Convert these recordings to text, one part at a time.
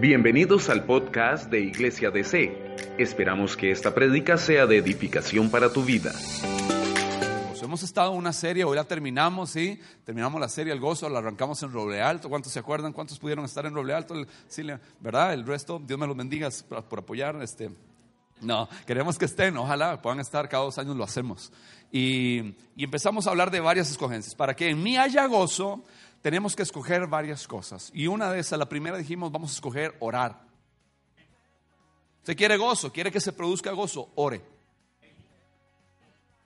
Bienvenidos al podcast de Iglesia DC. Esperamos que esta prédica sea de edificación para tu vida. Pues hemos estado en una serie, hoy la terminamos, ¿sí? Terminamos la serie El Gozo, la arrancamos en Roble Alto. ¿Cuántos se acuerdan? ¿Cuántos pudieron estar en Roble Alto? Sí, ¿verdad? El resto, Dios me los bendiga por, apoyar. Este, no, queremos que estén, ojalá puedan estar, cada dos años lo hacemos. Y, y empezamos a hablar de varias escogencias. Para que en mí haya gozo, tenemos que escoger varias cosas. Y una de esas, la primera dijimos, vamos a escoger orar. Usted quiere gozo, quiere que se produzca gozo, ore.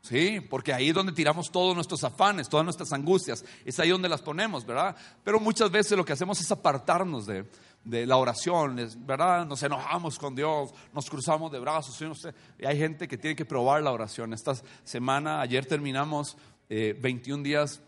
Sí, porque ahí es donde tiramos todos nuestros afanes, todas nuestras angustias. Es ahí donde las ponemos, ¿verdad? Pero muchas veces lo que hacemos es apartarnos de, de la oración, ¿verdad? Nos enojamos con Dios, nos cruzamos de brazos. Y hay gente que tiene que probar la oración. Esta semana, ayer terminamos 21 eh, días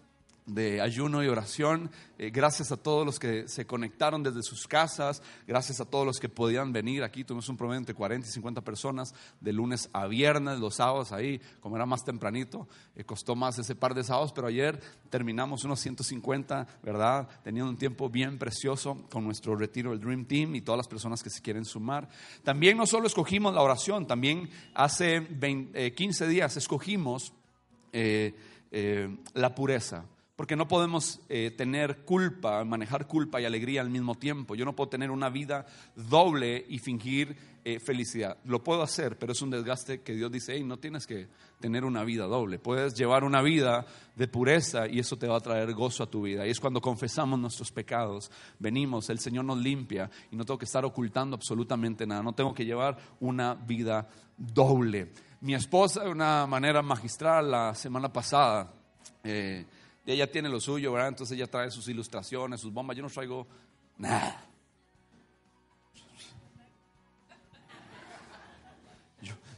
de ayuno y oración. Eh, gracias a todos los que se conectaron desde sus casas, gracias a todos los que podían venir aquí. Tuvimos un promedio de 40 y 50 personas de lunes a viernes, los sábados ahí, como era más tempranito, eh, costó más ese par de sábados, pero ayer terminamos unos 150, ¿verdad? Teniendo un tiempo bien precioso con nuestro retiro del Dream Team y todas las personas que se quieren sumar. También no solo escogimos la oración, también hace 15 eh, días escogimos la pureza. Porque no podemos eh, tener culpa, manejar culpa y alegría al mismo tiempo. Yo no puedo tener una vida doble y fingir eh, felicidad. Lo puedo hacer, pero es un desgaste que Dios dice, hey, no tienes que tener una vida doble. Puedes llevar una vida de pureza y eso te va a traer gozo a tu vida. Y es cuando confesamos nuestros pecados, venimos, el Señor nos limpia y no tengo que estar ocultando absolutamente nada. No tengo que llevar una vida doble. Mi esposa, de una manera magistral, la semana pasada, eh, ella tiene lo suyo, ¿verdad? Entonces ella trae sus ilustraciones, sus bombas. Yo no traigo nada.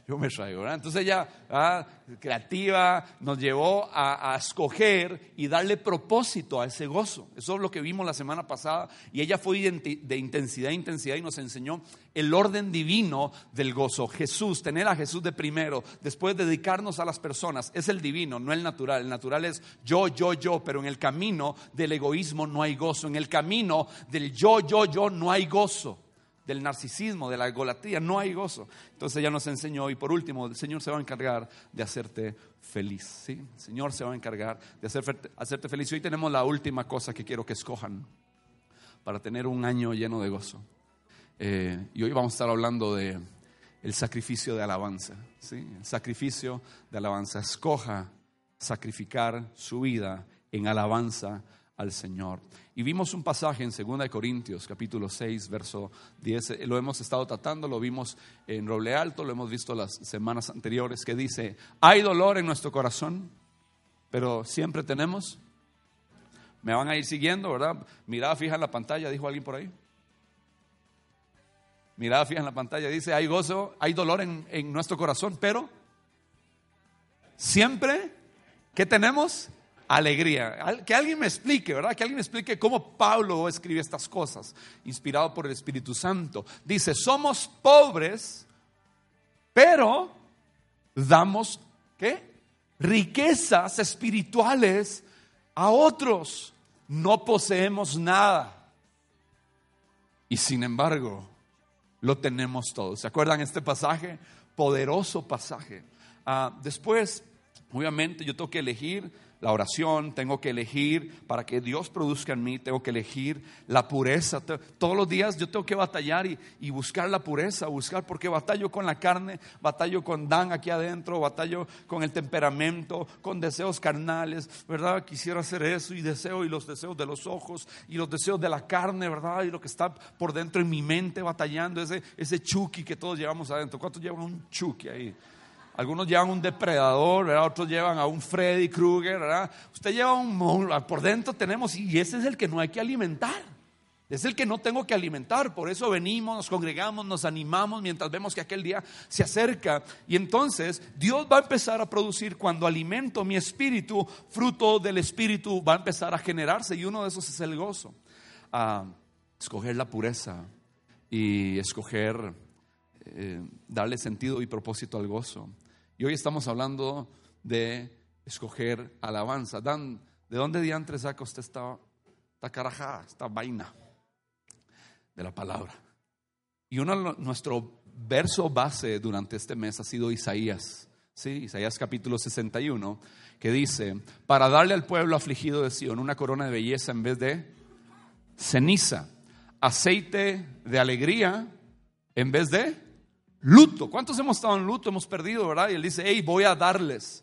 yo me traigo. ¿verdad? Entonces ella, creativa, nos llevó a, escoger y darle propósito a ese gozo. Eso es lo que vimos la semana pasada. Y ella fue de intensidad a intensidad y nos enseñó el orden divino del gozo. Jesús, tener a Jesús de primero, después dedicarnos a las personas, es el divino, no el natural. El natural es yo, yo, yo, pero en el camino del egoísmo no hay gozo. En el camino del yo, yo, yo no hay gozo del narcisismo, de la egolatría, no hay gozo. Entonces ella nos enseñó y por último, el Señor se va a encargar de hacerte feliz. ¿sí? El Señor se va a encargar de hacerte feliz. Y hoy tenemos la última cosa que quiero que escojan para tener un año lleno de gozo. Eh, y hoy vamos a estar hablando de el sacrificio de alabanza. ¿sí? El sacrificio de alabanza. Escoja sacrificar su vida en alabanza al Señor. Y vimos un pasaje en 2 Corintios, capítulo 6, verso 10. Eh, lo hemos estado tratando, lo vimos en Roble Alto, lo hemos visto las semanas anteriores, que dice, hay dolor en nuestro corazón, pero siempre tenemos. Me van a ir siguiendo, ¿verdad? Mirada fija en la pantalla, dijo alguien por ahí. Mirada fija en la pantalla, dice, hay gozo, hay dolor en, en nuestro corazón, pero siempre, ¿qué tenemos? Alegría. Que alguien me explique, ¿verdad? Que alguien me explique cómo Pablo escribe estas cosas, inspirado por el Espíritu Santo. Dice, somos pobres, pero damos, ¿qué? Riquezas espirituales a otros. No poseemos nada. Y sin embargo, lo tenemos todo. ¿Se acuerdan este pasaje? Poderoso pasaje. Ah, después, obviamente, yo tengo que elegir la oración, tengo que elegir para que Dios produzca en mí, tengo que elegir la pureza. Todos los días yo tengo que batallar y, buscar la pureza, buscar porque batallo con la carne, batallo con Dan aquí adentro, batallo con el temperamento, con deseos carnales, ¿verdad? Quisiera hacer eso y deseo y los deseos de los ojos y los deseos de la carne, ¿verdad? Y lo que está por dentro en mi mente batallando, ese, ese chuki que todos llevamos adentro. ¿Cuántos llevan un chuki ahí? Algunos llevan un depredador, otros llevan a un Freddy Krueger. ¿verdad? Usted lleva un monstruo, por dentro tenemos, y ese es el que no hay que alimentar. Es el que no tengo que alimentar. Por eso venimos, nos congregamos, nos animamos mientras vemos que aquel día se acerca. Y entonces Dios va a empezar a producir cuando alimento mi espíritu, fruto del espíritu va a empezar a generarse. Y uno de esos es el gozo. Ah, escoger la pureza y escoger eh, darle sentido y propósito al gozo. Y hoy estamos hablando de escoger alabanza. Dan, ¿de dónde diantre saca usted esta, esta carajada, esta vaina? De la palabra. Y uno, nuestro verso base durante este mes ha sido Isaías, ¿sí? Isaías capítulo 61, que dice, para darle al pueblo afligido de Sion una corona de belleza en vez de ceniza, aceite de alegría en vez de luto. ¿Cuántos hemos estado en luto? Hemos perdido, ¿verdad? Y él dice, hey, voy a darles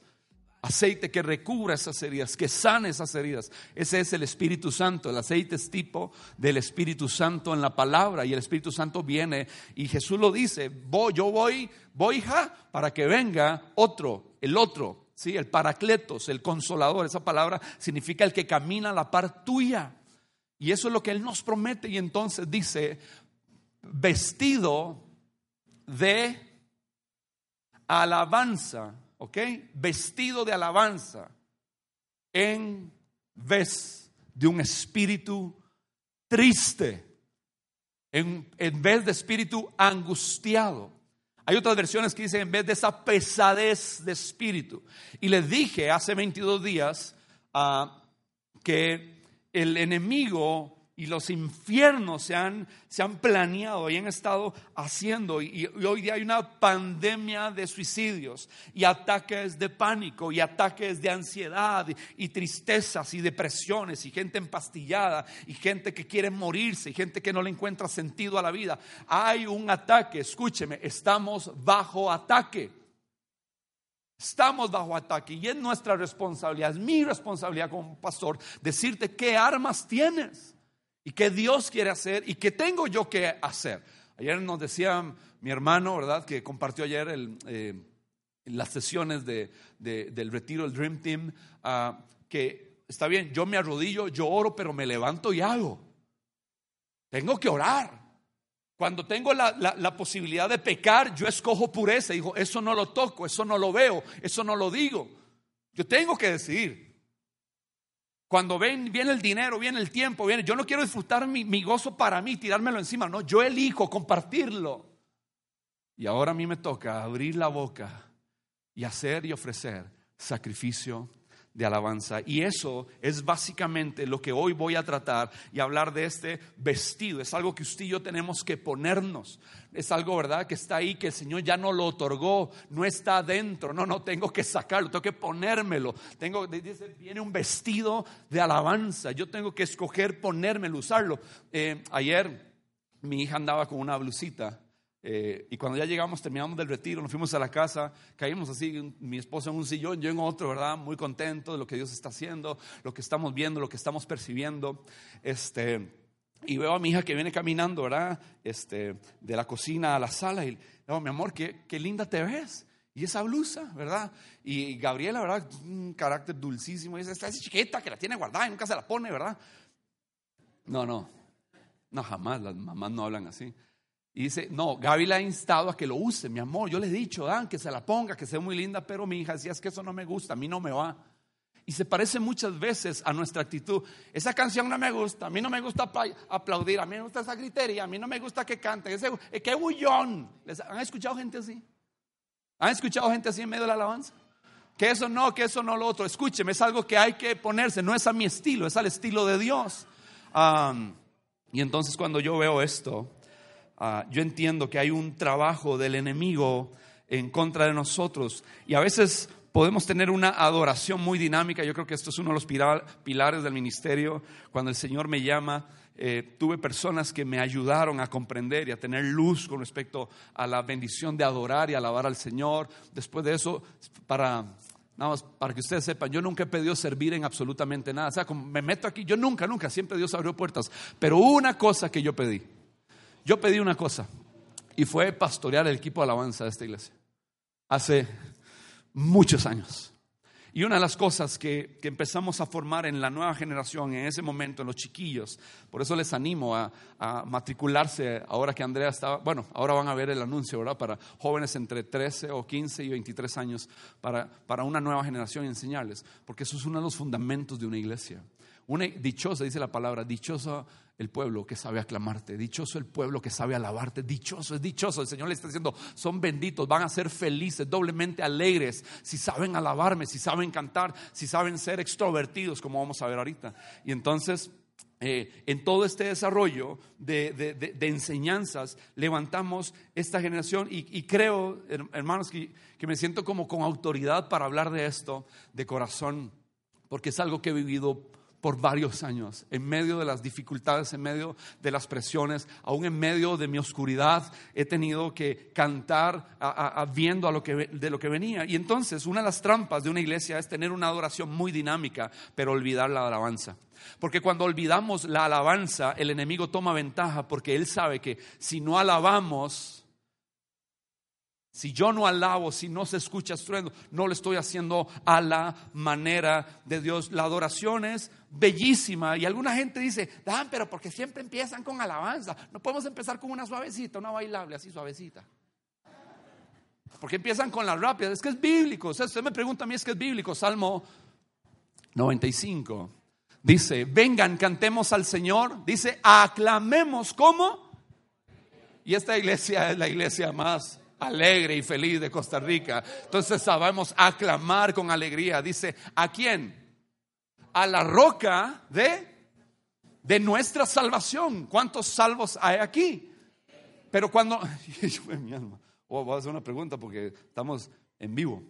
aceite que recubra esas heridas, que sane esas heridas. Ese es el Espíritu Santo. El aceite es tipo del Espíritu Santo en la palabra y el Espíritu Santo viene y Jesús lo dice, voy, yo voy, voy hija, para que venga otro, el otro, ¿sí? el paracletos, el consolador. Esa palabra significa el que camina a la par tuya. Y eso es lo que Él nos promete y entonces dice, vestido de alabanza ¿ok? Vestido de alabanza en vez de un espíritu triste, en, en vez de espíritu angustiado. Hay otras versiones que dicen en vez de esa pesadez de espíritu. Y les dije hace 22 días uh, que el enemigo y los infiernos se han, se han planeado y han estado haciendo. Y, hoy día hay una pandemia de suicidios y ataques de pánico y ataques de ansiedad y, tristezas y depresiones y gente empastillada y gente que quiere morirse y gente que no le encuentra sentido a la vida. Hay un ataque, escúcheme, estamos bajo ataque. Estamos bajo ataque y es nuestra responsabilidad, es mi responsabilidad como pastor decirte qué armas tienes y qué Dios quiere hacer y qué tengo yo que hacer. Ayer nos decía mi hermano, ¿verdad? Que compartió ayer el, eh, las sesiones de, del retiro, el Dream Team, ah, que está bien, yo me arrodillo, yo oro, pero me levanto y hago. Tengo que orar. Cuando tengo la, posibilidad de pecar, yo escojo pureza. Digo, eso no lo toco, eso no lo veo, eso no lo digo. Yo tengo que decidir. Cuando ven, viene el dinero, viene el tiempo, viene, yo no quiero disfrutar mi, gozo para mí, tirármelo encima, no, yo elijo compartirlo. Y ahora a mí me toca abrir la boca y hacer y ofrecer sacrificio de alabanza. Y eso es básicamente lo que hoy voy a tratar y hablar de este vestido. Es algo que usted y yo tenemos que ponernos. Es algo, ¿verdad? Que está ahí, que el Señor ya no lo otorgó, no está adentro. No, no, tengo que sacarlo, tengo que ponérmelo. Tengo, dice, viene un vestido de alabanza. Yo tengo que escoger ponérmelo, usarlo. Eh, ayer mi hija andaba con una blusita eh, y cuando ya llegamos, terminamos del retiro, nos fuimos a la casa, caímos así, mi esposo en un sillón, yo en otro, ¿verdad? Muy contento de lo que Dios está haciendo, lo que estamos viendo, lo que estamos percibiendo. Este, y veo a mi hija que viene caminando, ¿verdad? Este, de la cocina a la sala y, no, mi amor, qué, qué linda te ves. Y esa blusa, ¿verdad? Y Gabriela, ¿verdad? Un carácter dulcísimo. Y dice, esta es chiquita que la tiene guardada y nunca se la pone, ¿verdad? No, no. No, jamás. Las mamás no hablan así. Y dice, no, Gaby le ha instado a que lo use, mi amor. Yo le he dicho, Dan, que se la ponga, que sea muy linda, pero mi hija decía, es que eso no me gusta, a mí no me va. Y se parece muchas veces a nuestra actitud. Esa canción no me gusta, a mí no me gusta aplaudir, a mí me gusta esa gritería, a mí no me gusta que cante, ese, eh, qué bullón. ¿Han escuchado gente así? ¿Han escuchado gente así en medio de la alabanza? Que eso no, que eso no lo otro. Escúcheme, es algo que hay que ponerse, no es a mi estilo, es al estilo de Dios. y entonces cuando yo veo esto, Ah, yo entiendo que hay un trabajo del enemigo en contra de nosotros y a veces podemos tener una adoración muy dinámica. Yo creo que esto es uno de los pilares del ministerio. Cuando el Señor me llama, eh, tuve personas que me ayudaron a comprender y a tener luz con respecto a la bendición de adorar y alabar al Señor. Después de eso, para Nada más para que ustedes sepan, yo nunca he pedido servir en absolutamente nada. O sea, me meto aquí, yo nunca, nunca, siempre Dios abrió puertas. Pero una cosa que yo pedí. Yo pedí una cosa y fue pastorear el equipo de alabanza de esta iglesia hace muchos años. Y una de las cosas que, empezamos a formar en la nueva generación, en ese momento, en los chiquillos, por eso les animo a, matricularse ahora que Andrea estaba, bueno, ahora van a ver el anuncio, ¿verdad? Para jóvenes entre 13 o 15 y 23 años, para, para una nueva generación y enseñarles, porque eso es uno de los fundamentos de una iglesia. Una dichosa, dice la palabra, dichosa el pueblo que sabe aclamarte, dichoso el pueblo que sabe alabarte, dichoso es dichoso. El Señor le está diciendo, son benditos, van a ser felices, doblemente alegres, si saben alabarme, si saben cantar, si saben ser extrovertidos, como vamos a ver ahorita. Y entonces eh, en todo este desarrollo de, enseñanzas, levantamos esta generación y, creo, hermanos, que, que, me siento como con autoridad para hablar de esto de corazón, porque es algo que he vivido por varios años, en medio de las dificultades, en medio de las presiones, aún en medio de mi oscuridad, he tenido que cantar viendo a lo que, de lo que venía. Y entonces, una de las trampas de una iglesia es tener una adoración muy dinámica, pero olvidar la alabanza. Porque cuando olvidamos la alabanza, el enemigo toma ventaja porque él sabe que si no alabamos, si yo no alabo, si no se escucha estruendo, no lo estoy haciendo a la manera de Dios. La adoración es bellísima y alguna gente dice, Dan, pero porque siempre empiezan con alabanza. No podemos empezar con una suavecita, una bailable así suavecita. Porque empiezan con la rápida. Es que es bíblico. usted me pregunta a mí, es que es bíblico. Salmo 95. Dice, vengan, cantemos al Señor. Dice, aclamemos como. Y esta iglesia es la iglesia más alegre y feliz de Costa Rica. Entonces sabemos aclamar con alegría. Dice, ¿a quién? A la roca de, de nuestra salvación. ¿Cuántos salvos hay aquí? Pero cuando, mi alma, oh, voy a hacer una pregunta porque estamos en vivo.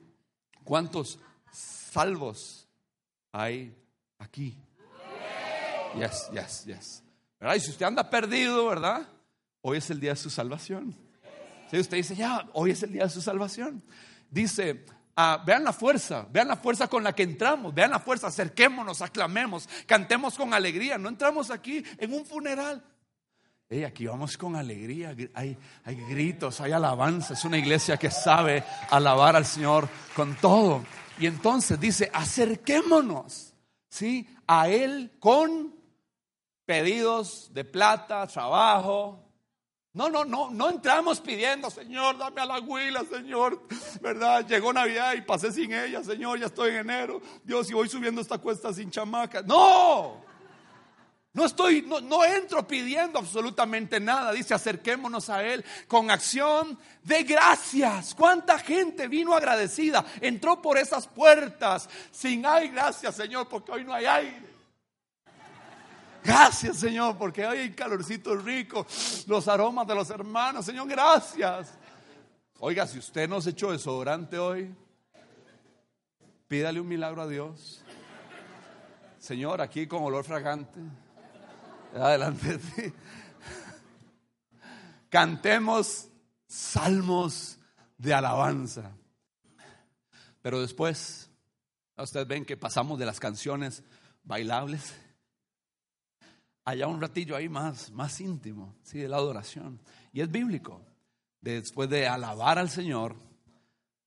¿Cuántos salvos hay aquí? Yes, yes, yes. Y si usted anda perdido, ¿verdad? Hoy es el día de su salvación. Si usted dice, ya, hoy es el día de su salvación. Dice, ah, vean la fuerza, vean la fuerza con la que entramos, vean la fuerza, acerquémonos, aclamemos, cantemos con alegría. No entramos aquí en un funeral. Hey, aquí vamos con alegría, hay, hay gritos, hay alabanza, es una iglesia que sabe alabar al Señor con todo. Y entonces dice, acerquémonos, ¿sí? A Él con pedidos de plata, trabajo, no, no, no, no entramos pidiendo, Señor, dame a la huila, Señor, ¿verdad? Llegó Navidad y pasé sin ella, Señor, ya estoy en enero. Dios, y voy subiendo esta cuesta sin chamaca. No, no estoy, no, no entro pidiendo absolutamente nada. Dice, acerquémonos a Él con acción de gracias. ¿Cuánta gente vino agradecida? Entró por esas puertas sin, ay, gracias, Señor, porque hoy no hay aire. Gracias, Señor, porque hay calorcito rico, los aromas de los hermanos. Señor, gracias. Oiga, si usted no se echó desodorante hoy, pídale un milagro a Dios. Señor, aquí con olor fragante. Adelante. Cantemos salmos de alabanza. Pero después, ustedes ven que pasamos de las canciones bailables allá un ratillo ahí más, más íntimo, ¿sí? de la adoración. Y es bíblico. Después de alabar al Señor,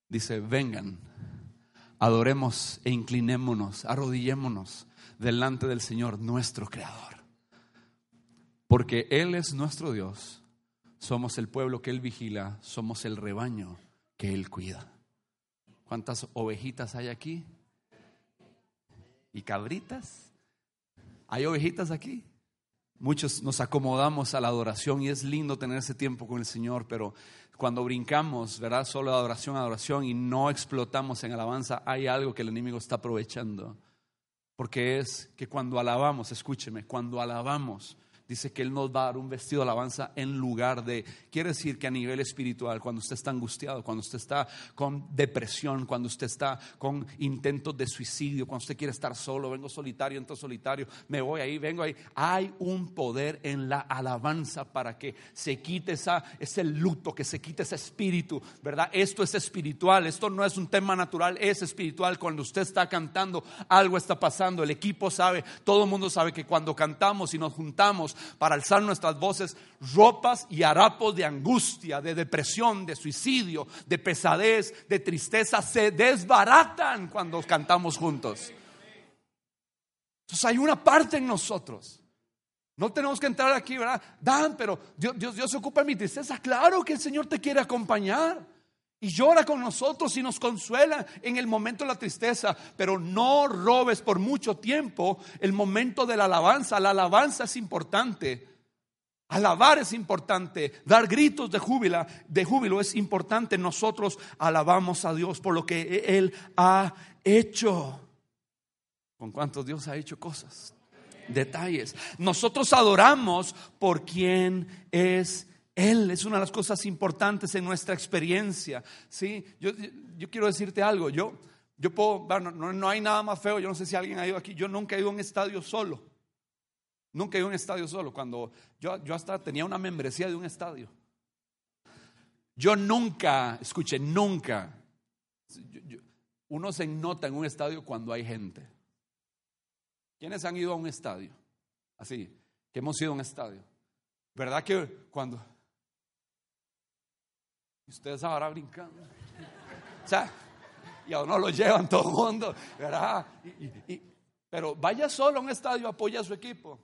dice, vengan, adoremos e inclinémonos, arrodillémonos delante del Señor, nuestro Creador. Porque Él es nuestro Dios, somos el pueblo que Él vigila, somos el rebaño que Él cuida. ¿Cuántas ovejitas hay aquí? ¿Y cabritas? ¿Hay ovejitas aquí? Muchos nos acomodamos a la adoración y es lindo tener ese tiempo con el Señor, pero cuando brincamos, ¿verdad? Solo adoración, adoración y no explotamos en alabanza, hay algo que el enemigo está aprovechando. Porque es que cuando alabamos, escúcheme, cuando alabamos, dice que Él nos va a dar un vestido de alabanza en lugar de, quiere decir que a nivel espiritual, cuando usted está angustiado, cuando usted está con depresión, cuando usted está con intentos de suicidio, cuando usted quiere estar solo, vengo solitario, entro solitario, me voy ahí, vengo ahí, hay un poder en la alabanza para que se quite esa, ese luto, que se quite ese espíritu, ¿verdad? Esto es espiritual, esto no es un tema natural, es espiritual. Cuando usted está cantando, algo está pasando, el equipo sabe, todo el mundo sabe que cuando cantamos y nos juntamos, para alzar nuestras voces, ropas y harapos de angustia, de depresión, de suicidio, de pesadez, de tristeza, se desbaratan cuando cantamos juntos. Entonces hay una parte en nosotros. No tenemos que entrar aquí, ¿verdad? Dan, pero Dios, Dios, Dios se ocupa de mi tristeza. Claro que el Señor te quiere acompañar y llora con nosotros y nos consuela en el momento de la tristeza, pero no robes por mucho tiempo el momento de la alabanza. La alabanza es importante. Alabar es importante, dar gritos de júbilo, de júbilo es importante. Nosotros alabamos a Dios por lo que Él ha hecho. ¿Con cuántos Dios ha hecho cosas? detalles. Nosotros adoramos por quien es Él. Es una de las cosas importantes en nuestra experiencia. ¿sí? Yo, yo quiero decirte algo. Yo, yo puedo, no, no, hay nada más feo. Yo no sé si alguien ha ido aquí. Yo nunca he ido a un estadio solo. Nunca he ido a un estadio solo. Cuando yo, yo hasta tenía una membresía de un estadio. Yo nunca, escuche, nunca. uno se nota en un estadio cuando hay gente. ¿Quiénes han ido a un estadio? Así, que hemos ido a un estadio. ¿Verdad que cuando... Ustedes ahora brincando. O sea, y a uno lo llevan todo el mundo, ¿verdad? pero vaya solo a un estadio, apoya a su equipo.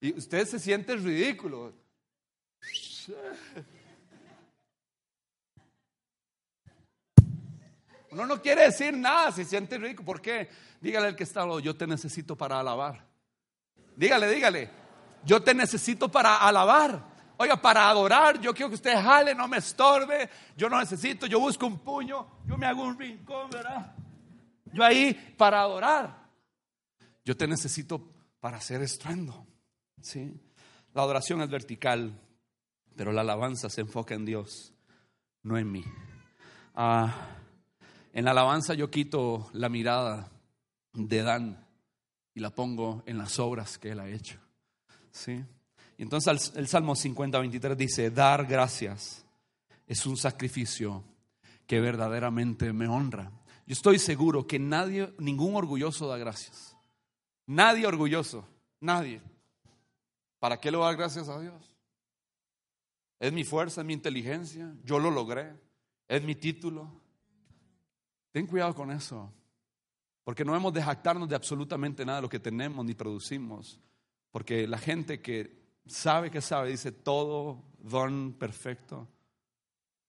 Y usted se siente ridículo. Uno no quiere decir nada, se siente rico. ¿Por qué? Dígale al que está, yo te necesito para alabar. Dígale, dígale, yo te necesito para alabar. Oiga, para adorar, yo quiero que usted jale, no me estorbe. Yo no necesito, yo busco un puño, yo me hago un rincón, ¿verdad? Yo ahí para adorar. Yo te necesito para hacer estruendo. ¿sí? La adoración es vertical, pero la alabanza se enfoca en Dios, no en mí. Ah, en la alabanza yo quito la mirada de Dan y la pongo en las obras que él ha hecho. ¿Sí? Y entonces el, Salmo 50, 23 dice, dar gracias es un sacrificio que verdaderamente me honra. Yo estoy seguro que nadie, ningún orgulloso da gracias. Nadie orgulloso, nadie. ¿Para qué le dar gracias a Dios? Es mi fuerza, es mi inteligencia, yo lo logré, es mi título. Ten cuidado con eso, porque no hemos de de absolutamente nada de lo que tenemos ni producimos, porque la gente que sabe que sabe, dice, todo don perfecto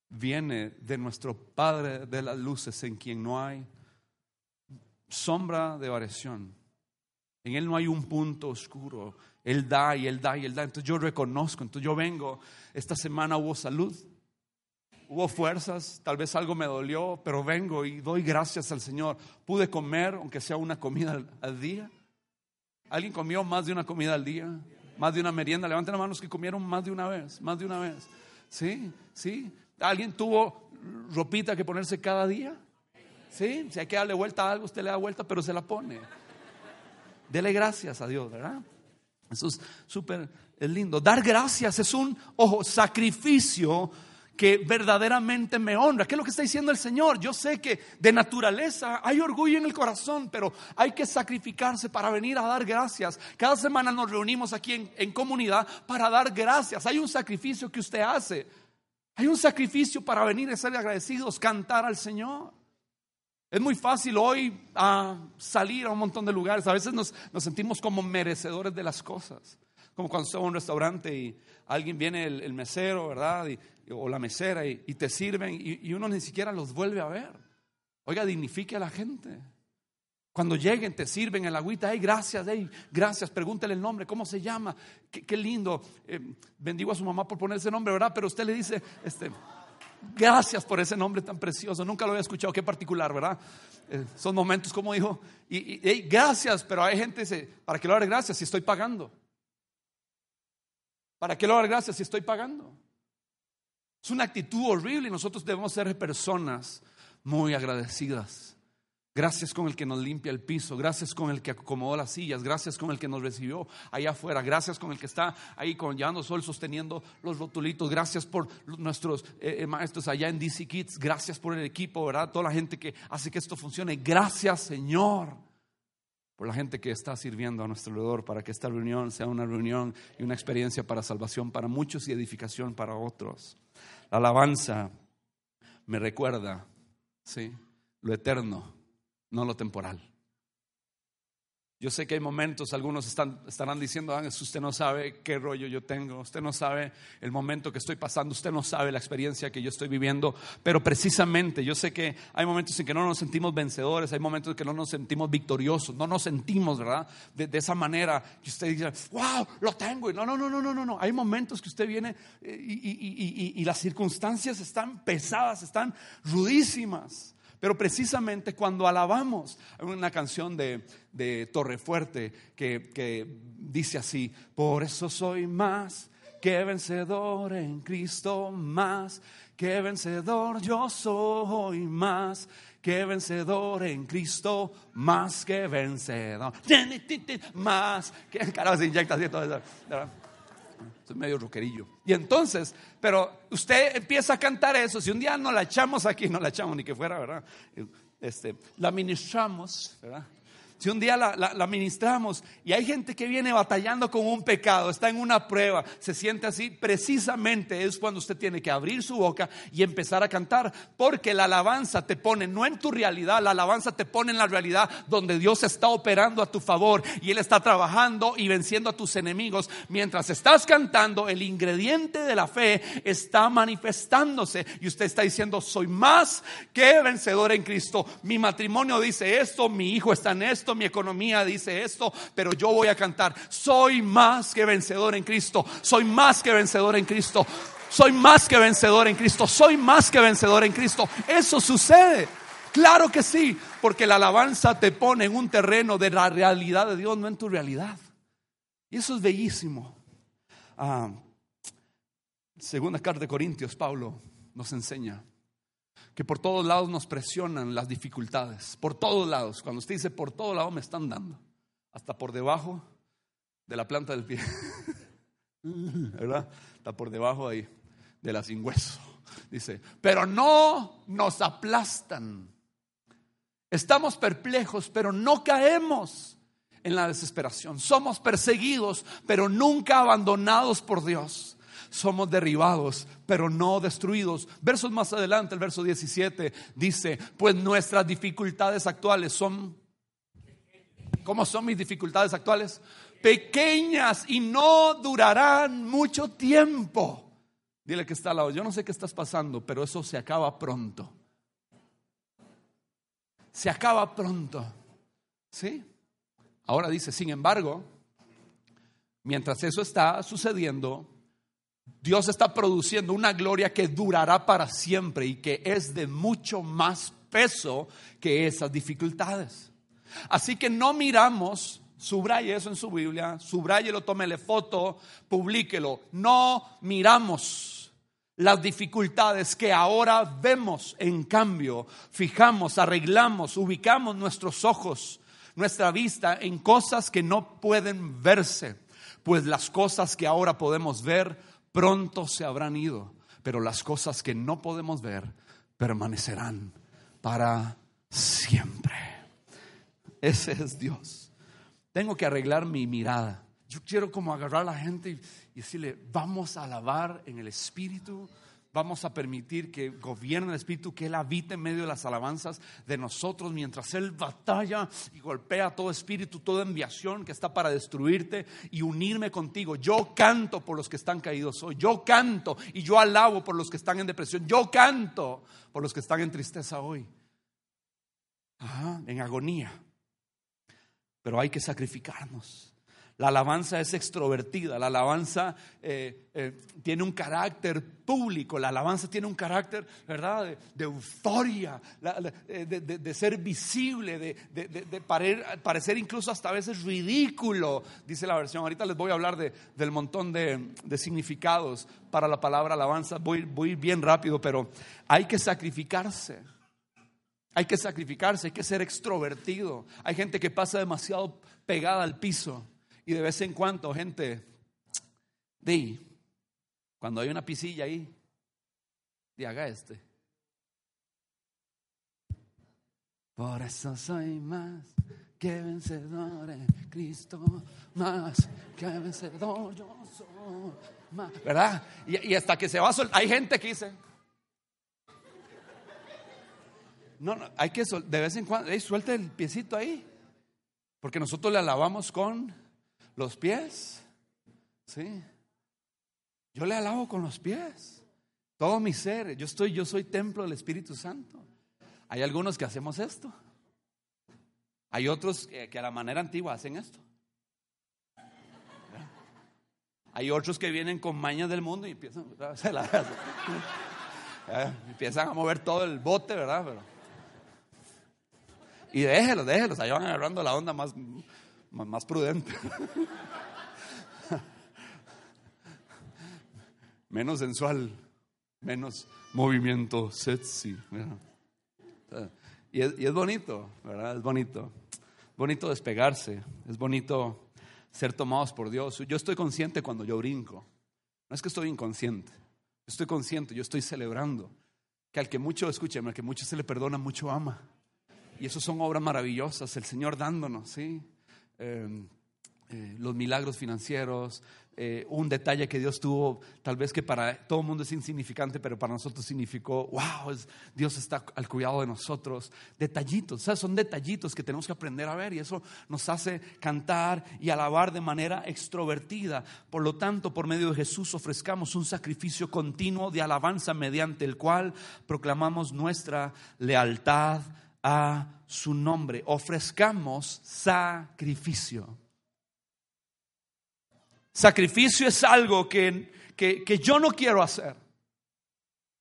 viene de nuestro Padre de las luces en quien no hay sombra de variación. En Él no hay un punto oscuro. Él da y Él da y Él da. Entonces yo reconozco, entonces yo vengo, esta semana hubo salud, hubo fuerzas, tal vez algo me dolió, pero vengo y doy gracias al Señor. Pude comer, aunque sea una comida al, al día. ¿Alguien comió más de una comida al día? Más de una merienda. Levanten las manos que comieron más de una vez, más de una vez. ¿Sí? ¿Sí? ¿Alguien tuvo ropita que ponerse cada día? ¿Sí? Si hay que darle vuelta a algo, usted le da vuelta, pero se la pone. Dele gracias a Dios, ¿verdad? Eso es súper lindo. Dar gracias es un, ojo, sacrificio que verdaderamente me honra. ¿Qué es lo que está diciendo el Señor? Yo sé que de naturaleza hay orgullo en el corazón, pero hay que sacrificarse para venir a dar gracias. Cada semana nos reunimos aquí en, comunidad para dar gracias. Hay un sacrificio que usted hace. Hay un sacrificio para venir a ser agradecidos, cantar al Señor. Es muy fácil hoy ah, salir a un montón de lugares. A veces nos, sentimos como merecedores de las cosas. Como cuando está en un restaurante y alguien viene, el, mesero, ¿verdad? O la mesera y, te sirven y, uno ni siquiera los vuelve a ver. Oiga, dignifique a la gente. Cuando lleguen, te sirven el agüita, hey, gracias, hey, gracias, pregúntele el nombre, ¿cómo se llama? Qué, lindo. Eh, bendigo a su mamá por poner ese nombre, ¿verdad? Pero usted le dice, este, gracias por ese nombre tan precioso. Nunca lo había escuchado, qué particular, ¿verdad? Eh, son momentos como dijo, y, gracias, pero hay gente dice, ¿para qué lo haga gracias si estoy pagando? ¿Para qué lo haga gracias si estoy pagando? Es una actitud horrible y nosotros debemos ser personas muy agradecidas. Gracias con el que nos limpia el piso, gracias con el que acomodó las sillas, gracias con el que nos recibió allá afuera, gracias con el que está ahí con llevando sol sosteniendo los rotulitos, gracias por nuestros eh, eh, maestros allá en DC Kids, gracias por el equipo, ¿verdad? Toda la gente que hace que esto funcione, gracias Señor por la gente que está sirviendo a nuestro alrededor para que esta reunión sea una reunión y una experiencia para salvación para muchos y edificación para otros. La alabanza me recuerda, ¿sí? Lo eterno, no lo temporal. Yo sé que hay momentos, algunos están, estarán diciendo, ah, usted no sabe qué rollo yo tengo, usted no sabe el momento que estoy pasando, usted no sabe la experiencia que yo estoy viviendo, pero precisamente yo sé que hay momentos en que no nos sentimos vencedores, hay momentos en que no nos sentimos victoriosos, no nos sentimos, ¿verdad? De, esa manera que usted dice, wow, lo tengo. no, no, no, no, no, no, no. Hay momentos que usted viene eh, y las circunstancias están pesadas, están rudísimas. Pero precisamente cuando alabamos, hay una canción de, de Torrefuerte que, que dice así, por eso soy más que vencedor en Cristo, más que vencedor yo soy, más que vencedor en Cristo, más que vencedor, más que, carajo, se inyecta así todo eso, soy medio roquerillo. Y entonces, pero usted empieza a cantar eso, si un día no la echamos aquí, no la echamos ni que fuera, ¿verdad? Este, la ministramos, ¿verdad? Si un día la, ministramos y hay gente que viene batallando con un pecado, está en una prueba, se siente así, precisamente es cuando usted tiene que abrir su boca y empezar a cantar, porque la alabanza te pone no en tu realidad, la alabanza te pone en la realidad donde Dios está operando a tu favor y Él está trabajando y venciendo a tus enemigos. Mientras estás cantando, el ingrediente de la fe está manifestándose y usted está diciendo, soy más que vencedor en Cristo. Mi matrimonio dice esto, mi hijo está en esto mi economía dice esto, pero yo voy a cantar, soy más que vencedor en Cristo, soy más que vencedor en Cristo, soy más que vencedor en Cristo, soy más que vencedor en Cristo. Eso sucede. Claro que sí, porque la alabanza te pone en un terreno de la realidad de Dios, no en tu realidad. Y eso es bellísimo. Ah, segunda carta de Corintios, Pablo nos enseña que por todos lados nos presionan las dificultades, por todos lados. Cuando usted dice por todos lados me están dando, hasta por debajo de la planta del pie, ¿verdad? Está por debajo ahí de la sin hueso. Dice, pero no nos aplastan. Estamos perplejos, pero no caemos en la desesperación. Somos perseguidos, pero nunca abandonados por Dios somos derribados, pero no destruidos. Versos más adelante, el verso 17 dice, pues nuestras dificultades actuales son, ¿cómo son mis dificultades actuales? Pequeñas y no durarán mucho tiempo. Dile que está al lado, yo no sé qué estás pasando, pero eso se acaba pronto. Se acaba pronto. ¿Sí? Ahora dice, sin embargo, mientras eso está sucediendo, Dios está produciendo una gloria que durará para siempre y que es de mucho más peso que esas dificultades. Así que no miramos, subraye eso en su Biblia, subrayelo, tómele foto, publíquelo. No miramos las dificultades que ahora vemos, en cambio, fijamos, arreglamos, ubicamos nuestros ojos, nuestra vista en cosas que no pueden verse, pues las cosas que ahora podemos ver pronto se habrán ido, pero las cosas que no podemos ver permanecerán para siempre. Ese es Dios. Tengo que arreglar mi mirada. Yo quiero como agarrar a la gente y, decirle, vamos a alabar en el Espíritu, vamos a permitir que gobierne el Espíritu, que Él habite en medio de las alabanzas de nosotros mientras Él batalla y golpea todo espíritu, toda enviación que está para destruirte y unirme contigo. Yo canto por los que están caídos hoy, yo canto y yo alabo por los que están en depresión, yo canto por los que están en tristeza hoy, en agonía. Pero hay que sacrificarnos. La alabanza es extrovertida, la alabanza eh, eh, tiene un carácter público, la alabanza tiene un carácter, ¿verdad?, de, euforia, eh, de, ser visible, de, parecer incluso hasta a veces ridículo, dice la versión. Ahorita les voy a hablar del montón de, significados para la palabra alabanza. Voy, voy bien rápido, pero hay que sacrificarse. Hay que sacrificarse, hay que ser extrovertido. Hay gente que pasa demasiado pegada al piso. Y de vez en cuando, gente, di, cuando hay una pisilla ahí, di haga este. Por eso soy más que vencedor en Cristo, más que vencedor yo soy. Más, ¿Verdad? Y, hasta que se va a soltar, hay gente que dice, no, no, hay que de vez en cuando, hey, suelte el piecito ahí, porque nosotros le alabamos con los pies. Sí. Yo le alabo con los pies. Todo mi ser. Yo estoy, yo soy templo del Espíritu Santo. Hay algunos que hacemos esto. Hay otros que, a la manera antigua hacen esto. Hay otros que vienen con mañas del mundo y empiezan, empiezan a mover todo el bote, ¿verdad? Pero, Y déjelos, déjelos, ahí van agarrando la onda más, más, prudente. menos sensual, menos movimiento sexy. Y es, y es, bonito, ¿verdad? Es bonito. bonito despegarse, es bonito ser tomados por Dios. Yo estoy consciente cuando yo brinco. No es que estoy inconsciente. Estoy consciente, yo estoy celebrando que al que mucho, escúcheme, al que mucho se le perdona, mucho ama. Y eso son obras maravillosas, el Señor dándonos, ¿sí? Eh, eh, los milagros financieros, eh, un detalle que Dios tuvo, tal vez que para todo el mundo es insignificante, pero para nosotros significó, wow, Dios está al cuidado de nosotros. Detallitos, sea, son detallitos que tenemos que aprender a ver y eso nos hace cantar y alabar de manera extrovertida. Por lo tanto, por medio de Jesús ofrezcamos un sacrificio continuo de alabanza mediante el cual proclamamos nuestra lealtad a su nombre. Ofrezcamos sacrificio. Sacrificio es algo que, que, yo no quiero hacer.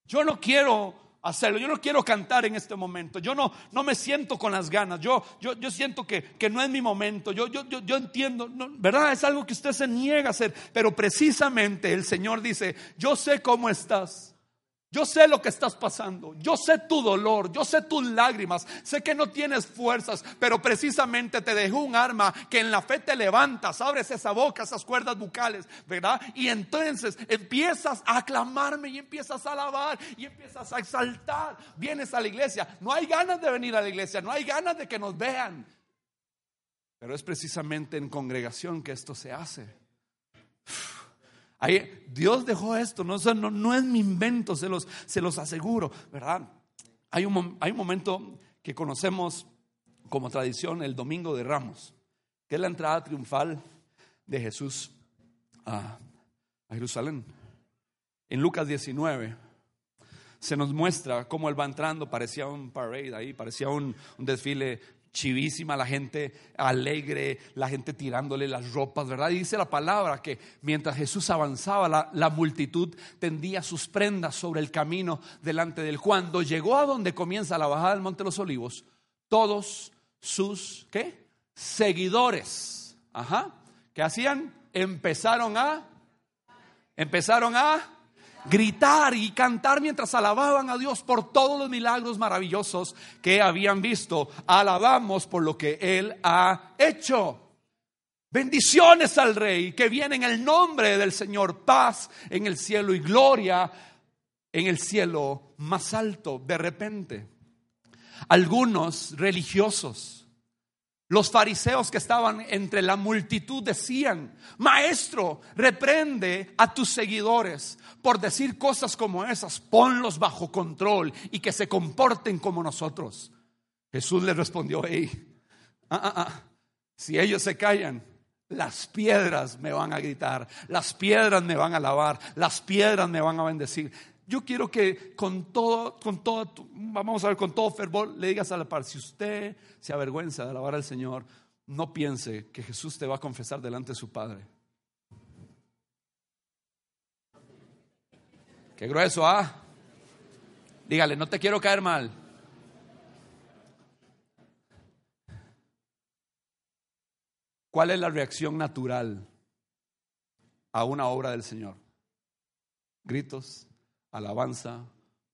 Yo no quiero hacerlo. Yo no quiero cantar en este momento. Yo no, no me siento con las ganas. Yo, yo, yo siento que, que, no es mi momento. Yo, yo, yo, yo entiendo, ¿verdad? Es algo que usted se niega a hacer. Pero precisamente el Señor dice, yo sé cómo estás. Yo sé lo que estás pasando, yo sé tu dolor, yo sé tus lágrimas, sé que no tienes fuerzas, pero precisamente te dejó un arma que en la fe te levantas, abres esa boca, esas cuerdas bucales, ¿verdad? Y entonces empiezas a aclamarme y empiezas a alabar y empiezas a exaltar. Vienes a la iglesia, no hay ganas de venir a la iglesia, no hay ganas de que nos vean, pero es precisamente en congregación que esto se hace. Dios dejó esto, no, no, es mi invento, se los, se los aseguro, ¿verdad? Hay un, hay un momento que conocemos como tradición el Domingo de Ramos, que es la entrada triunfal de Jesús a, Jerusalén. En Lucas 19 se nos muestra cómo él va entrando, parecía un parade ahí, parecía un, un desfile chivísima, la gente alegre, la gente tirándole las ropas, ¿verdad? Y dice la palabra que mientras Jesús avanzaba, la, multitud tendía sus prendas sobre el camino delante de él. Cuando llegó a donde comienza la bajada del Monte de los Olivos, todos sus, ¿qué? Seguidores, ajá, ¿qué hacían? Empezaron a, empezaron a gritar y cantar mientras alababan a Dios por todos los milagros maravillosos que habían visto. Alabamos por lo que Él ha hecho. Bendiciones al Rey que viene en el nombre del Señor, paz en el cielo y gloria en el cielo más alto. De repente, algunos religiosos los fariseos que estaban entre la multitud decían, Maestro, reprende a tus seguidores por decir cosas como esas, ponlos bajo control y que se comporten como nosotros. Jesús les respondió, hey, ah, ah, ah, si ellos se callan, las piedras me van a gritar, las piedras me van a alabar, las piedras me van a bendecir. Yo quiero que con todo, con todo, vamos a ver, con todo fervor le digas a la par, si usted se avergüenza de alabar al Señor, no piense que Jesús te va a confesar delante de su Padre. Qué grueso, ¿ah? Dígale, no te quiero caer mal. ¿Cuál es la reacción natural a una obra del Señor? Gritos, alabanza,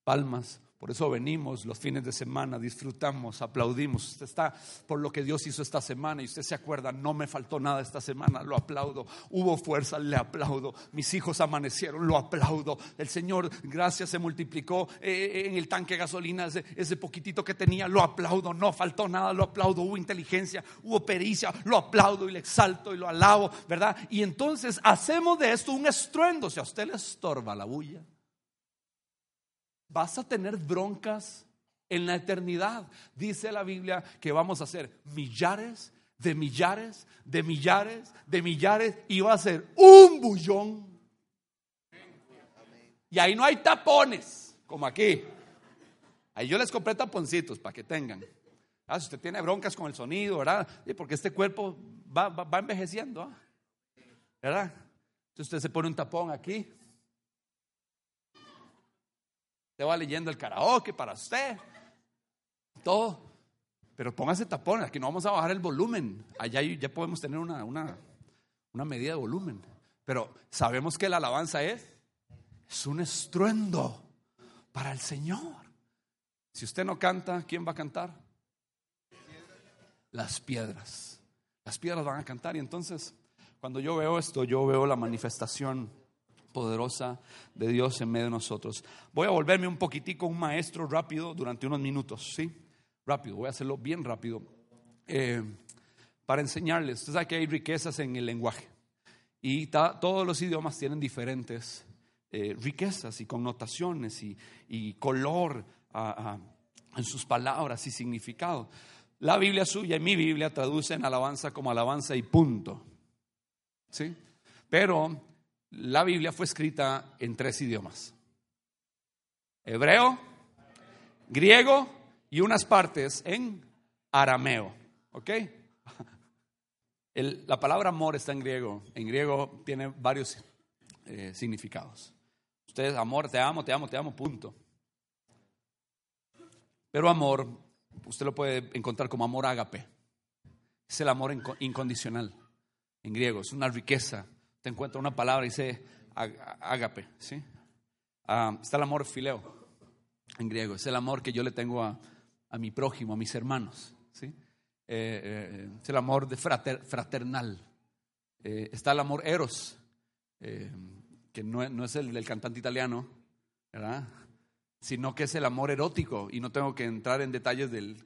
palmas. Por eso venimos los fines de semana, disfrutamos, aplaudimos. Usted está por lo que Dios hizo esta semana y usted se acuerda, no me faltó nada esta semana, lo aplaudo. Hubo fuerza, le aplaudo. Mis hijos amanecieron, lo aplaudo. El Señor, gracias, se multiplicó eh, eh, en el tanque de gasolina ese, ese poquitito que tenía, lo aplaudo. No faltó nada, lo aplaudo. Hubo inteligencia, hubo pericia, lo aplaudo y le exalto y lo alabo, ¿verdad? Y entonces hacemos de esto un estruendo. Si a usted le estorba la bulla vas a tener broncas en la eternidad. Dice la Biblia que vamos a hacer millares de millares, de millares, de millares, y va a ser un bullón. Y ahí no hay tapones, como aquí. Ahí yo les compré taponcitos para que tengan. Ah, si usted tiene broncas con el sonido, ¿verdad? porque este cuerpo va, envejeciendo, ¿ah? ¿verdad? Entonces usted se pone un tapón aquí te va leyendo el karaoke para usted. Todo. Pero póngase tapones, aquí no vamos a bajar el volumen. Allá ya podemos tener una, una, una medida de volumen. Pero sabemos que la alabanza es, es un estruendo para el Señor. Si usted no canta, ¿quién va a cantar? Las piedras. Las piedras van a cantar y entonces cuando yo veo esto, yo veo la manifestación poderosa de Dios en medio de nosotros. Voy a volverme un poquitico un maestro rápido durante unos minutos, ¿sí? Rápido, voy a hacerlo bien rápido. Eh, para enseñarles, usted sabe que hay riquezas en el lenguaje y todos los idiomas tienen diferentes eh, riquezas y connotaciones y, color en sus palabras y significado. La Biblia suya y mi Biblia traducen alabanza como alabanza y punto. ¿sí? Pero la Biblia fue escrita en tres idiomas. Hebreo, griego y unas partes en arameo. ¿Ok? la palabra amor está en griego. En griego tiene varios eh, significados. Ustedes, amor, te amo, te amo, te amo, punto. Pero amor, usted lo puede encontrar como amor ágape. Es el amor incondicional en griego, es una riqueza. Te encuentra una palabra y dice ágape, ¿sí? Ah, está el amor fileo en griego, es el amor que yo le tengo a, mi prójimo, a mis hermanos, ¿sí? Eh, eh, es el amor de fraternal. Eh, está el amor eros, que no, no, es el del cantante italiano, ¿verdad? Sino que es el amor erótico y no tengo que entrar en detalles del...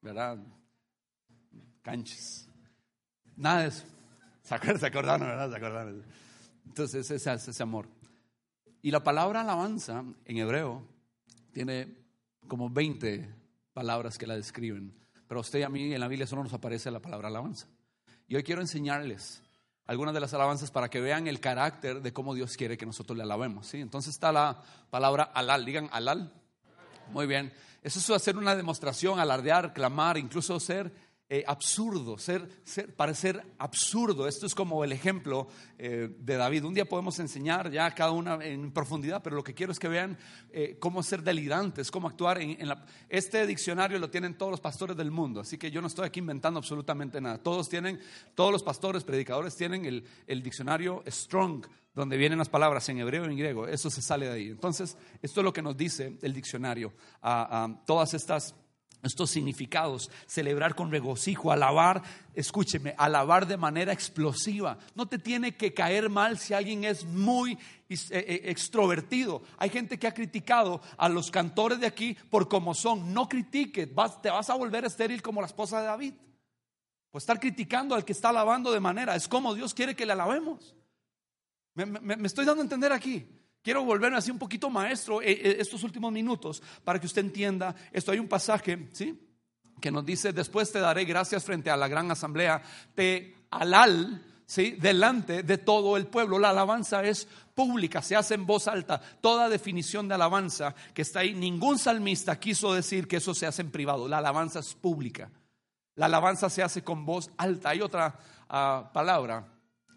¿Verdad? Canches. Nada de eso. ¿Se acordaron, verdad? ¿Se acordaron? Entonces, ese es ese amor. Y la palabra alabanza en hebreo tiene como 20 palabras que la describen. Pero a usted y a mí en la Biblia solo nos aparece la palabra alabanza. Y hoy quiero enseñarles algunas de las alabanzas para que vean el carácter de cómo Dios quiere que nosotros le alabemos. ¿sí? Entonces está la palabra alal. Digan alal. Muy bien. Eso es hacer una demostración, alardear, clamar, incluso ser eh, absurdo, ser, parecer absurdo. Esto es como el ejemplo eh, de David. Un día podemos enseñar ya cada una en profundidad, pero lo que quiero es que vean eh, cómo ser delirantes, cómo actuar. En, la, este diccionario lo tienen todos los pastores del mundo, así que yo no estoy aquí inventando absolutamente nada. Todos tienen, todos los pastores, predicadores tienen el, el diccionario Strong, donde vienen las palabras en hebreo y en griego. Eso se sale de ahí. Entonces, esto es lo que nos dice el diccionario. todas estas estos significados, celebrar con regocijo, alabar, escúcheme, alabar de manera explosiva. No te tiene que caer mal si alguien es muy eh, eh, extrovertido. Hay gente que ha criticado a los cantores de aquí por cómo son. No critiques, te vas a volver estéril como la esposa de David. Pues estar criticando al que está alabando de manera, es como Dios quiere que le alabemos. me estoy dando a entender aquí. Quiero volverme así un poquito maestro eh, eh, estos últimos minutos para que usted entienda esto. Hay un pasaje, ¿sí? Que nos dice, después te daré gracias frente a la gran asamblea, te alal, ¿sí? Delante de todo el pueblo. La alabanza es pública, se hace en voz alta. Toda definición de alabanza que está ahí, ningún salmista quiso decir que eso se hace en privado. La alabanza es pública. La alabanza se hace con voz alta. Hay otra ah, palabra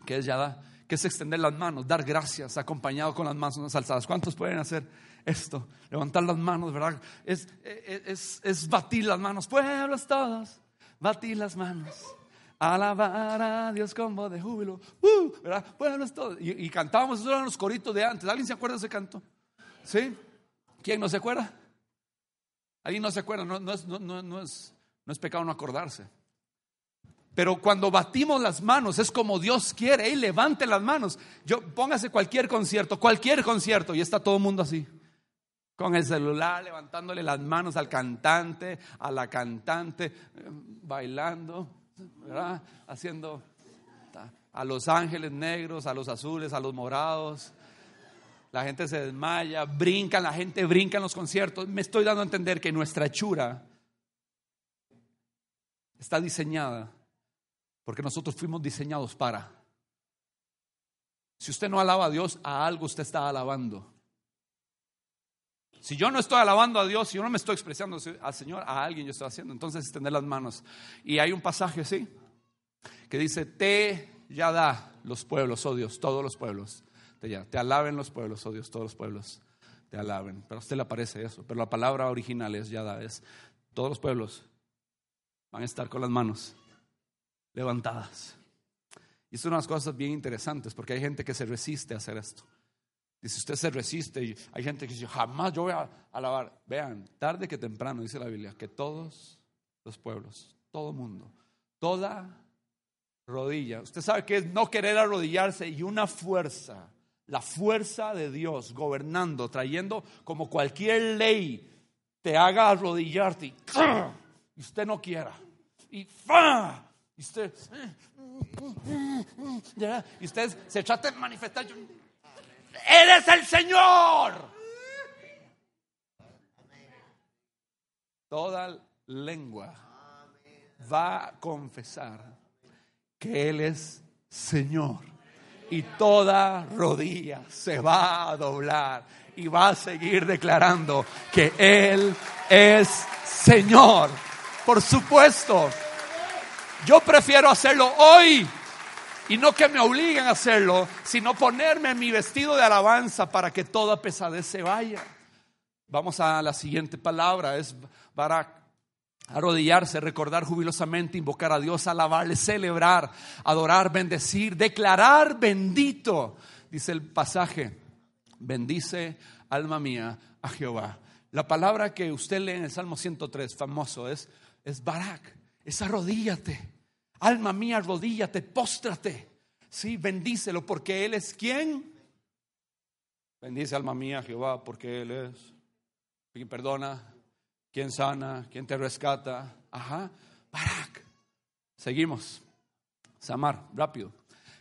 que es da que es extender las manos, dar gracias acompañado con las manos alzadas. ¿Cuántos pueden hacer esto? Levantar las manos, ¿verdad? Es, es, es batir las manos. Pueblos todos, batir las manos. Alabar a Dios con voz de júbilo. Uh, ¿verdad? Pueblos todos. Y, cantábamos, esos eran los coritos de antes. ¿Alguien se acuerda de ese canto? ¿Sí? ¿Quién no se acuerda? ¿Alguien no se acuerda? No, no, no, no, es, no es pecado no acordarse. Pero cuando batimos las manos es como Dios quiere. Y levante las manos. Yo póngase cualquier concierto, cualquier concierto y está todo el mundo así. Con el celular levantándole las manos al cantante, a la cantante, eh, bailando, ¿verdad? Haciendo a los ángeles negros, a los azules, a los morados. La gente se desmaya, brinca, la gente brinca en los conciertos. Me estoy dando a entender que nuestra hechura está diseñada porque nosotros fuimos diseñados para. Si usted no alaba a Dios, a algo usted está alabando. Si yo no estoy alabando a Dios, si yo no me estoy expresando al Señor, a alguien yo estoy haciendo. Entonces extender las manos. Y hay un pasaje así que dice, te ya da los pueblos, oh Dios, todos los pueblos. Te, ya, te alaben los pueblos, oh Dios, todos los pueblos. te alaben. Pero a usted le parece eso. Pero la palabra original es Yada, es todos los pueblos van a estar con las manos levantadas. Y es una de las cosas bien interesantes porque hay gente que se resiste a hacer esto. Dice, usted se resiste y hay gente que dice, jamás yo voy a alabar. Vean, tarde que temprano, dice la Biblia, que todos los pueblos, todo mundo, toda rodilla. Usted sabe que es no querer arrodillarse y una fuerza, la fuerza de Dios gobernando, trayendo como cualquier ley te haga arrodillarte y, usted no quiera. Y, y usted, y usted se trata de manifestar. Eres el Señor. Toda lengua va a confesar que Él es Señor. Y toda rodilla se va a doblar y va a seguir declarando que Él es Señor. Por supuesto, yo prefiero hacerlo hoy y no que me obliguen a hacerlo, sino ponerme mi vestido de alabanza para que toda pesadez se vaya. Vamos a la siguiente palabra, es Barak arrodillarse, recordar jubilosamente, invocar a Dios, alabarle, celebrar, adorar, bendecir, declarar bendito, dice el pasaje, bendice alma mía a Jehová. La palabra que usted lee en el Salmo 103, famoso, es, es Barak, es arrodíllate, alma mía, arrodíllate, póstrate, sí, bendícelo porque Él es quien. Bendice alma mía Jehová porque Él es quien perdona, ¿Quién sana? ¿Quién te rescata? Ajá, Barak. Seguimos. Samar, rápido.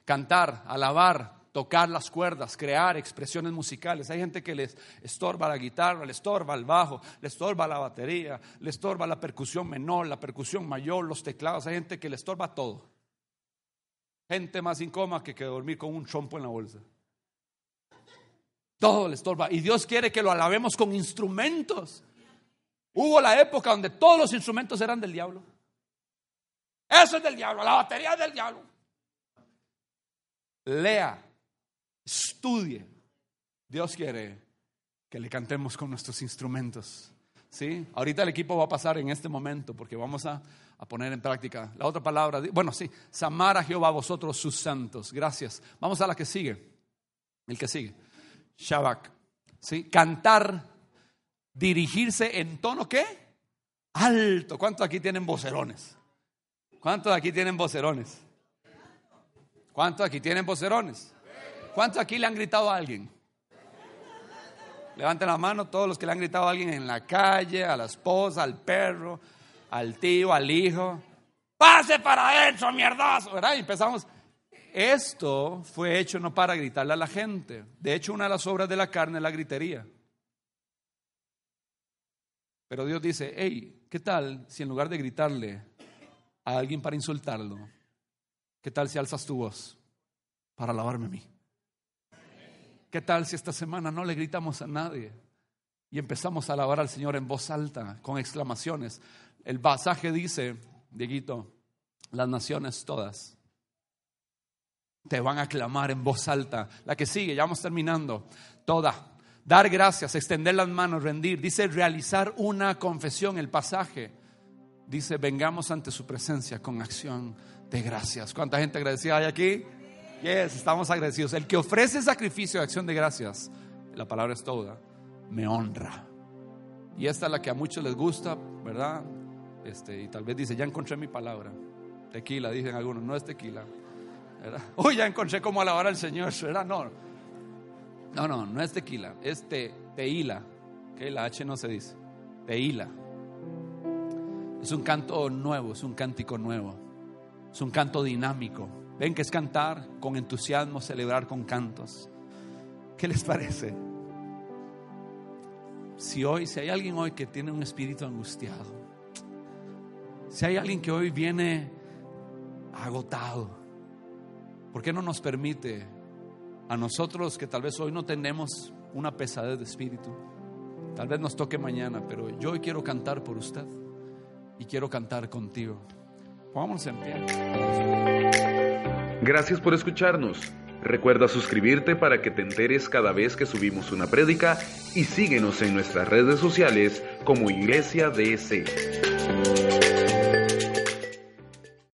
Cantar, alabar, tocar las cuerdas, crear expresiones musicales. Hay gente que les estorba la guitarra, le estorba el bajo, le estorba la batería, le estorba la percusión menor, la percusión mayor, los teclados. Hay gente que le estorba todo. Gente más incómoda que, que dormir con un chompo en la bolsa. Todo le estorba. Y Dios quiere que lo alabemos con instrumentos. Hubo la época donde todos los instrumentos eran del diablo. Eso es del diablo, la batería es del diablo. Lea, estudie. Dios quiere que le cantemos con nuestros instrumentos. ¿Sí? Ahorita el equipo va a pasar en este momento porque vamos a, poner en práctica la otra palabra. Bueno, sí, Samar a Jehová vosotros sus santos. Gracias. Vamos a la que sigue. El que sigue. Shabak. ¿Sí? Cantar dirigirse en tono qué? Alto. ¿Cuántos aquí tienen vocerones? ¿Cuántos aquí tienen vocerones? ¿Cuántos aquí tienen vocerones? ¿Cuántos aquí le han gritado a alguien? Levanten la mano todos los que le han gritado a alguien en la calle, a la esposa, al perro, al tío, al hijo. Pase para adentro, mierdazo, ¿verdad? Y empezamos. Esto fue hecho no para gritarle a la gente. De hecho, una de las obras de la carne es la gritería. Pero Dios dice, hey, ¿qué tal si en lugar de gritarle a alguien para insultarlo, qué tal si alzas tu voz para alabarme a mí? ¿Qué tal si esta semana no le gritamos a nadie y empezamos a alabar al Señor en voz alta, con exclamaciones? El pasaje dice, Dieguito, las naciones todas te van a clamar en voz alta. La que sigue, ya vamos terminando. Toda dar gracias, extender las manos, rendir. Dice realizar una confesión, el pasaje. Dice, vengamos ante su presencia con acción de gracias. ¿Cuánta gente agradecida hay aquí? Estamos agradecidos. El que ofrece sacrificio de acción de gracias, la palabra es toda, me honra. Y esta es la que a muchos les gusta, ¿verdad? Este, y tal vez dice, ya encontré mi palabra. Tequila, dicen algunos, no es tequila. Uy, ya encontré cómo alabar al Señor, ¿verdad? No, no, no, no es tequila, es te, teila. Que la H no se dice. Teila. Es un canto nuevo, es un cántico nuevo. Es un canto dinámico. Ven que es cantar con entusiasmo, celebrar con cantos. ¿Qué les parece? Si hoy, si hay alguien hoy que tiene un espíritu angustiado, si hay alguien que hoy viene agotado, ¿por qué no nos permite a nosotros que tal vez hoy no tenemos una pesadez de espíritu, tal vez nos toque mañana, pero yo hoy quiero cantar por usted y quiero cantar contigo. Vamos en pie. Gracias por escucharnos. Recuerda suscribirte para que te enteres cada vez que subimos una prédica y síguenos en nuestras redes sociales como Iglesia DC.